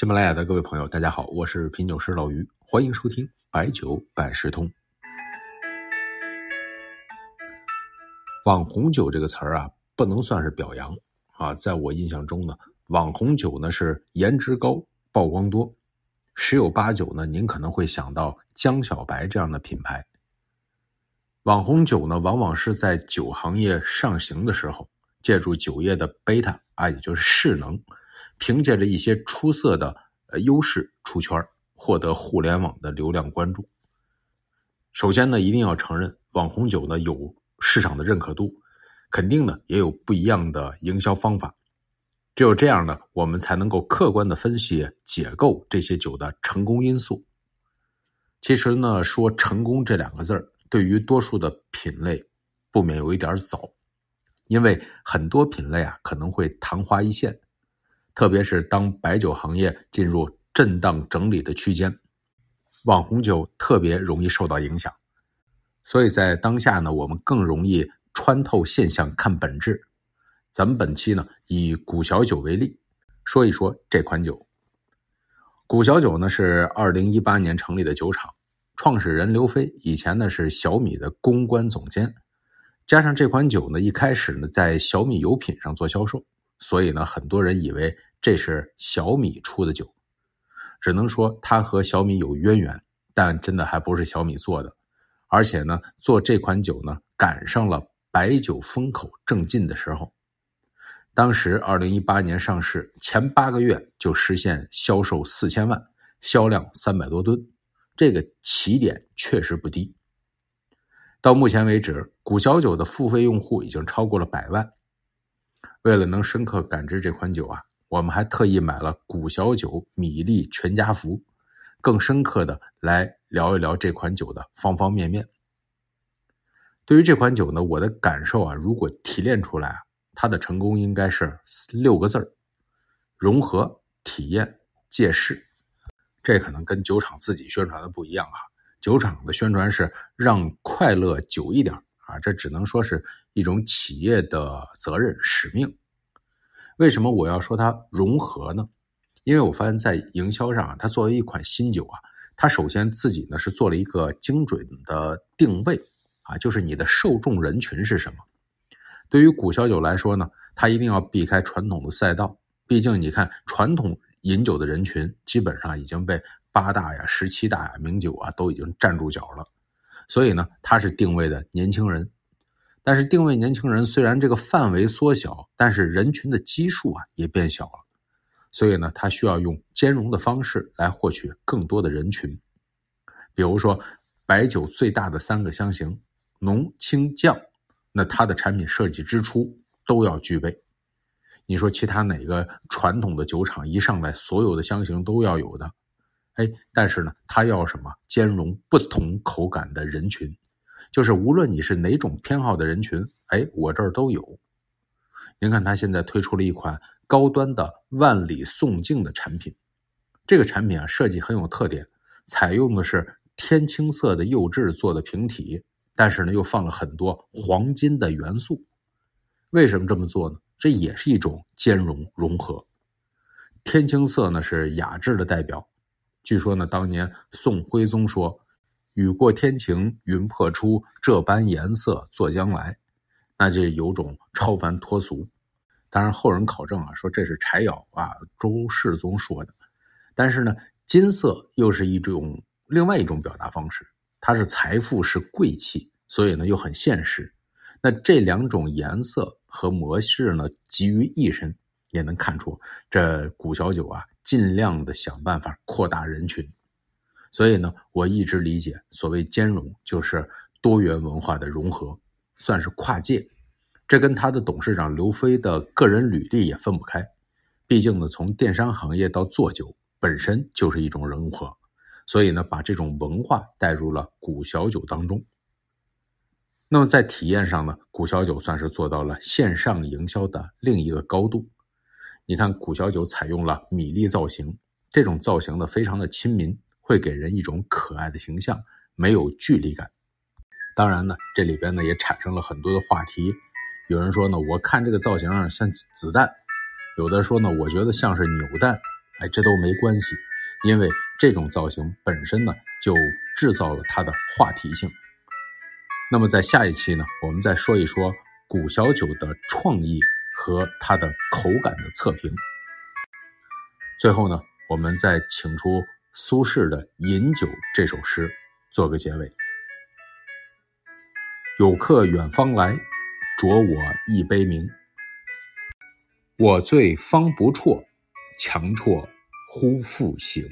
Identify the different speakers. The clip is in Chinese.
Speaker 1: 喜马拉雅的各位朋友，大家好，我是品酒师老于，欢迎收听白酒百事通。网红酒这个词儿啊，不能算是表扬啊，在我印象中呢，网红酒呢是颜值高、曝光多，十有八九呢，您可能会想到江小白这样的品牌。网红酒呢，往往是在酒行业上行的时候，借助酒业的贝塔啊，也就是势能。凭借着一些出色的呃优势出圈，获得互联网的流量关注。首先呢，一定要承认网红酒呢有市场的认可度，肯定呢也有不一样的营销方法。只有这样呢，我们才能够客观的分析解构这些酒的成功因素。其实呢，说成功这两个字儿，对于多数的品类不免有一点早，因为很多品类啊可能会昙花一现。特别是当白酒行业进入震荡整理的区间，网红酒特别容易受到影响。所以在当下呢，我们更容易穿透现象看本质。咱们本期呢，以古小酒为例，说一说这款酒。古小酒呢是二零一八年成立的酒厂，创始人刘飞以前呢是小米的公关总监，加上这款酒呢一开始呢在小米油品上做销售。所以呢，很多人以为这是小米出的酒，只能说它和小米有渊源，但真的还不是小米做的。而且呢，做这款酒呢，赶上了白酒风口正劲的时候。当时二零一八年上市前八个月就实现销售四千万，销量三百多吨，这个起点确实不低。到目前为止，古小酒的付费用户已经超过了百万。为了能深刻感知这款酒啊，我们还特意买了古小酒米粒全家福，更深刻的来聊一聊这款酒的方方面面。对于这款酒呢，我的感受啊，如果提炼出来，它的成功应该是六个字儿：融合、体验、借势。这可能跟酒厂自己宣传的不一样啊，酒厂的宣传是让快乐久一点。啊，这只能说是一种企业的责任使命。为什么我要说它融合呢？因为我发现，在营销上啊，它作为一款新酒啊，它首先自己呢是做了一个精准的定位啊，就是你的受众人群是什么。对于古小酒来说呢，它一定要避开传统的赛道，毕竟你看传统饮酒的人群基本上已经被八大呀、十七大呀名酒啊都已经站住脚了。所以呢，它是定位的年轻人，但是定位年轻人虽然这个范围缩小，但是人群的基数啊也变小了。所以呢，它需要用兼容的方式来获取更多的人群。比如说，白酒最大的三个香型浓、清、酱，那它的产品设计之初都要具备。你说其他哪个传统的酒厂一上来所有的香型都要有的？哎，但是呢，它要什么兼容不同口感的人群，就是无论你是哪种偏好的人群，哎，我这儿都有。您看，它现在推出了一款高端的万里颂境的产品，这个产品啊设计很有特点，采用的是天青色的釉质做的瓶体，但是呢又放了很多黄金的元素。为什么这么做呢？这也是一种兼容融合。天青色呢是雅致的代表。据说呢，当年宋徽宗说：“雨过天晴云破出，这般颜色作将来。”那这有种超凡脱俗。当然后人考证啊，说这是柴窑啊，周世宗说的。但是呢，金色又是一种另外一种表达方式，它是财富，是贵气，所以呢又很现实。那这两种颜色和模式呢集于一身，也能看出这古小酒啊。尽量的想办法扩大人群，所以呢，我一直理解所谓兼容就是多元文化的融合，算是跨界。这跟他的董事长刘飞的个人履历也分不开。毕竟呢，从电商行业到做酒本身就是一种融合，所以呢，把这种文化带入了古小酒当中。那么在体验上呢，古小酒算是做到了线上营销的另一个高度。你看，古小酒采用了米粒造型，这种造型呢非常的亲民，会给人一种可爱的形象，没有距离感。当然呢，这里边呢也产生了很多的话题。有人说呢，我看这个造型像子弹；有的说呢，我觉得像是扭蛋。哎，这都没关系，因为这种造型本身呢，就制造了它的话题性。那么在下一期呢，我们再说一说古小酒的创意和它的口感的测评。最后呢，我们再请出苏轼的《饮酒》这首诗做个结尾。有客远方来，酌我一杯茗。我醉方不辍，强啜忽复醒。